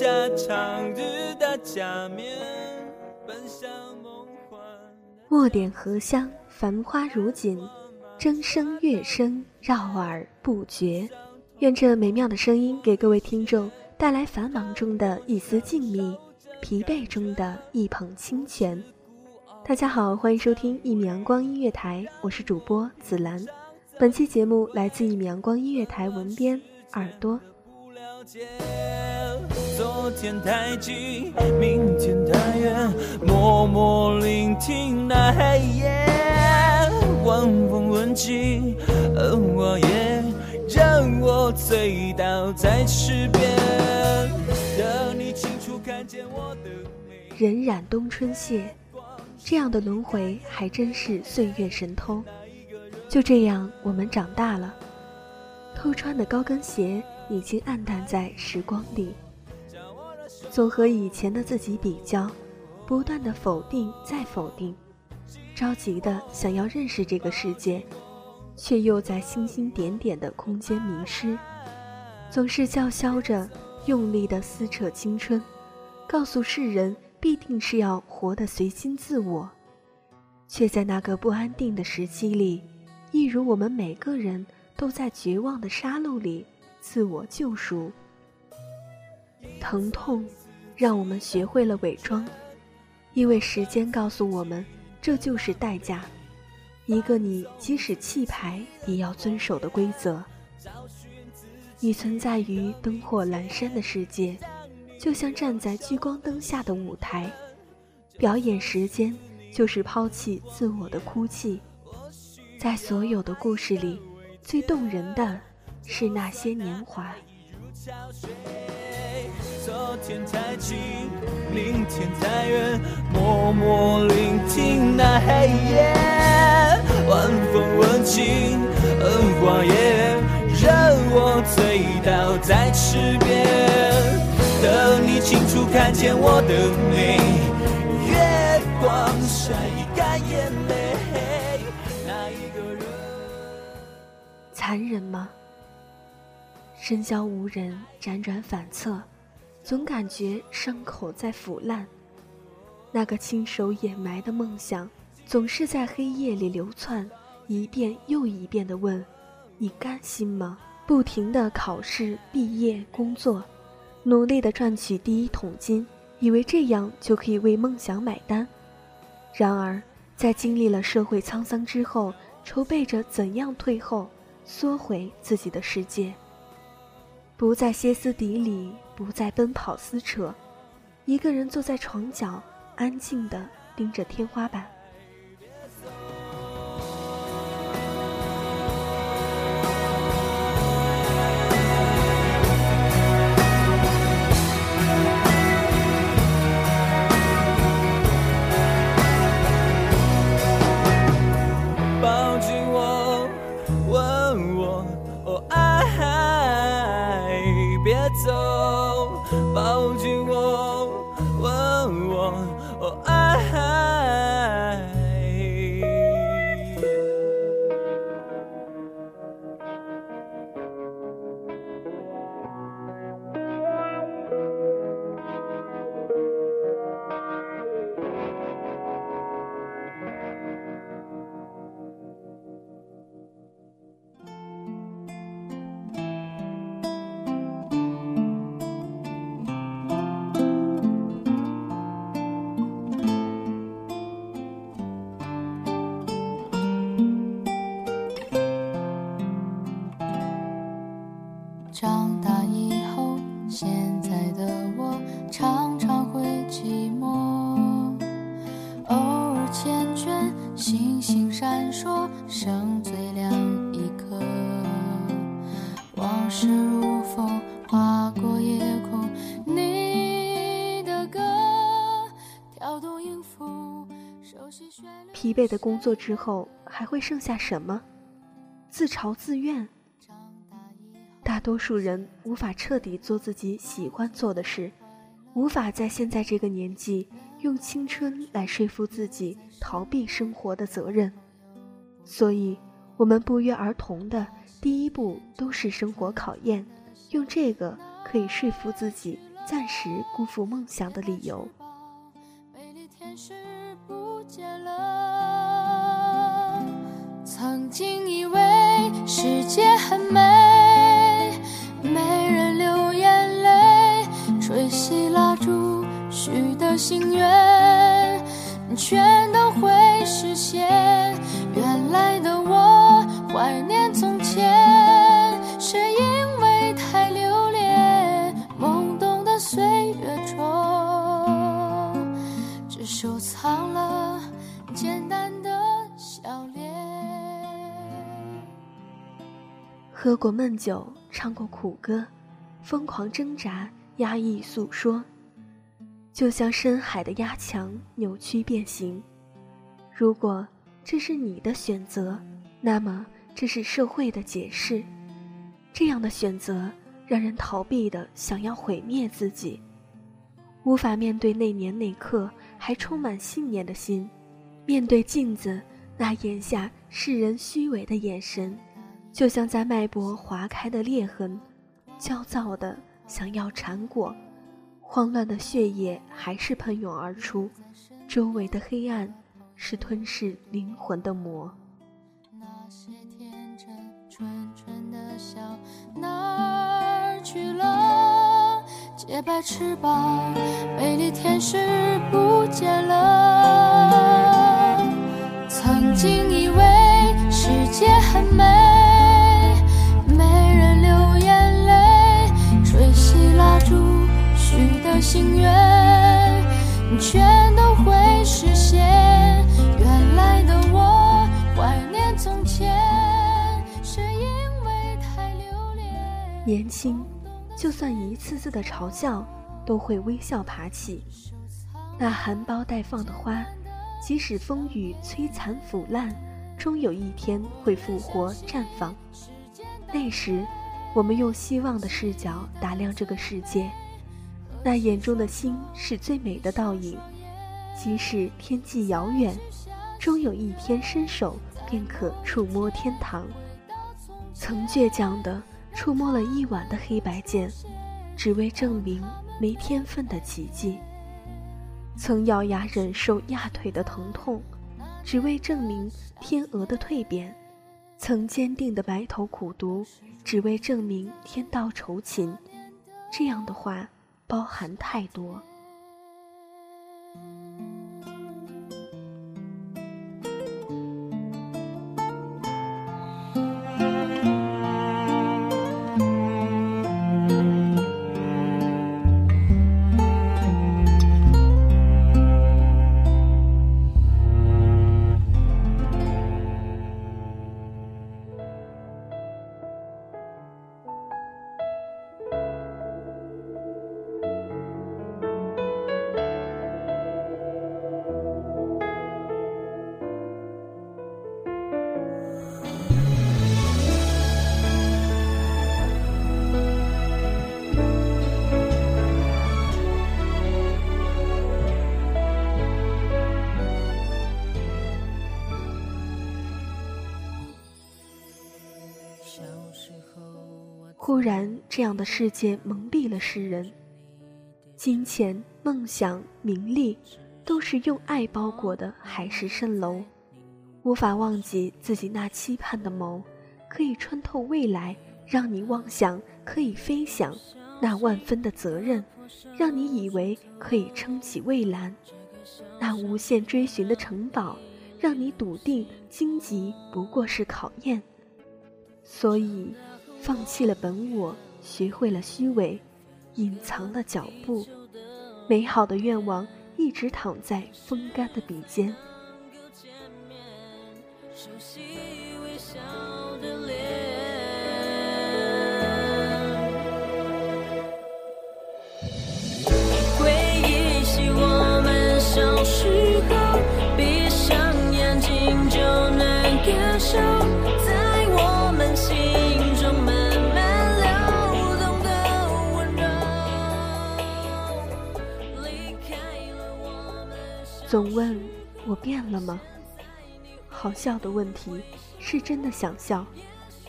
下长日的假面，奔向梦幻。墨点荷香，繁花如锦，筝声乐声绕耳不绝。愿这美妙的声音给各位听众带来繁忙中的一丝静谧，疲惫中的一捧清泉。大家好，欢迎收听一米阳光音乐台，我是主播紫兰。本期节目来自一米阳光音乐台文编耳朵。不了解，昨天太近，明天太远，默默聆听那黑夜，晚风吻尽，而我也让我醉倒在池边，等你清楚看见我的美。荏苒冬春谢，这样的轮回还真是岁月神偷。就这样，我们长大了，偷穿的高跟鞋已经暗淡在时光里。总和以前的自己比较，不断的否定再否定，着急的想要认识这个世界，却又在星星点点的空间迷失。总是叫嚣着，用力的撕扯青春，告诉世人必定是要活得随心自我，却在那个不安定的时期里，一如我们每个人都在绝望的杀戮里自我救赎。疼痛让我们学会了伪装，因为时间告诉我们，这就是代价，一个你即使弃牌也要遵守的规则。你存在于灯火阑珊的世界，就像站在聚光灯下的舞台，表演时间就是抛弃自我的哭泣。在所有的故事里，最动人的是那些年华。昨天太近，明天太远，默默聆听那黑夜，晚风吻尽，而花叶让我醉倒在池边，等你清楚看见我的美，月光晒干眼泪，那一个人。残忍吗？深宵无人，辗转反侧，总感觉伤口在腐烂。那个亲手掩埋的梦想，总是在黑夜里流窜，一遍又一遍地问：“你甘心吗？”不停地考试、毕业、工作，努力地赚取第一桶金，以为这样就可以为梦想买单。然而，在经历了社会沧桑之后，筹备着怎样退后，缩回自己的世界。不再歇斯底里，不再奔跑撕扯，一个人坐在床角，安静地盯着天花板。Oh, I. 如风，划过夜空，你的歌跳动音符，疲惫的工作之后，还会剩下什么？自嘲自怨。大多数人无法彻底做自己喜欢做的事，无法在现在这个年纪用青春来说服自己逃避生活的责任，所以，我们不约而同的第一步都是生活考验，用这个可以说服自己暂时辜负梦想的理由。美丽天使不见了，曾经以为世界很美。没人流眼泪，吹熄蜡烛许的心愿，全都会实现。喝过闷酒。唱过苦歌，疯狂挣扎，压抑诉说，就像深海的压强，扭曲变形。如果这是你的选择，那么这是社会的解释。这样的选择让人逃避的想要毁灭自己，无法面对那年那刻还充满信念的心，面对镜子那眼下世人虚伪的眼神。就像在脉搏划开的裂痕，焦躁的想要缠裹，慌乱的血液还是喷涌而出，周围的黑暗是吞噬灵魂的魔。那些天真纯纯的笑哪儿去了？洁白翅膀，美丽天使不见了。曾经以为世界很美。心愿全都会实现。原来的我怀念从前，是因为太留恋。年轻，就算一次次的嘲笑，都会微笑爬起。那含苞待放的花，即使风雨摧残腐烂，终有一天会复活绽放。那时，我们用希望的视角打量这个世界。那眼中的星是最美的倒影，即使天际遥远，终有一天伸手便可触摸天堂。曾倔强地触摸了一晚的黑白键，只为证明没天分的奇迹。曾咬牙忍受压腿的疼痛，只为证明天鹅的蜕变。曾坚定地埋头苦读，只为证明天道酬勤。这样的话。包含太多。忽然，这样的世界蒙蔽了世人。金钱、梦想、名利，都是用爱包裹的海市蜃楼，无法忘记自己那期盼的眸，可以穿透未来，让你妄想可以飞翔；那万分的责任，让你以为可以撑起蔚蓝；那无限追寻的城堡。让你笃定荆棘不过是考验，所以放弃了本我，学会了虚伪，隐藏了脚步，美好的愿望一直躺在风干的笔尖。总问我变了吗？好笑的问题，是真的想笑。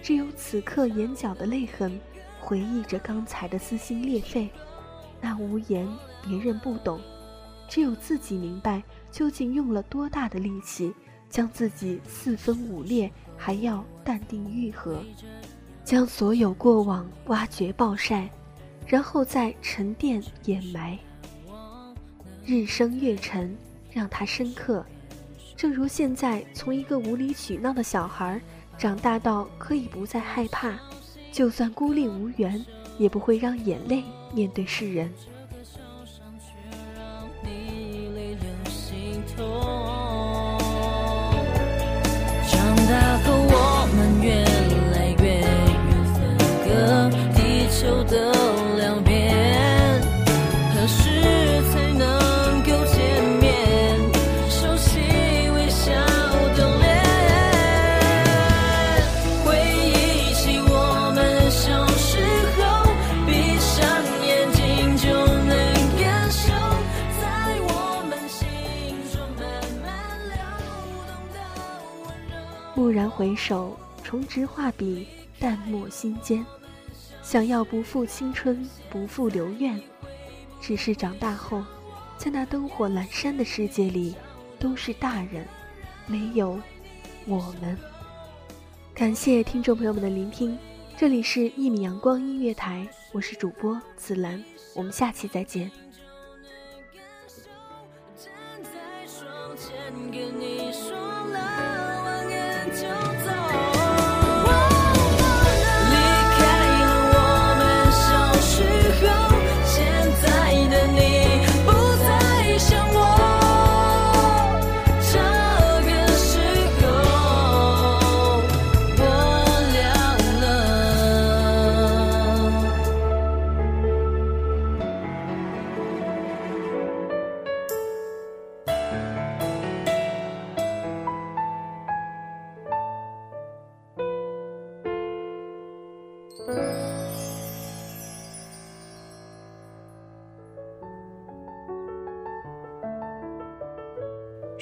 只有此刻眼角的泪痕，回忆着刚才的撕心裂肺。那无言，别人不懂，只有自己明白，究竟用了多大的力气，将自己四分五裂，还要淡定愈合，将所有过往挖掘暴晒，然后再沉淀掩埋。日升月沉。让他深刻，正如现在从一个无理取闹的小孩，长大到可以不再害怕，就算孤立无援，也不会让眼泪面对世人。回首，重执画笔，淡墨心间。想要不负青春，不负留愿。只是长大后，在那灯火阑珊的世界里，都是大人，没有我们。感谢听众朋友们的聆听，这里是一米阳光音乐台，我是主播紫兰，我们下期再见。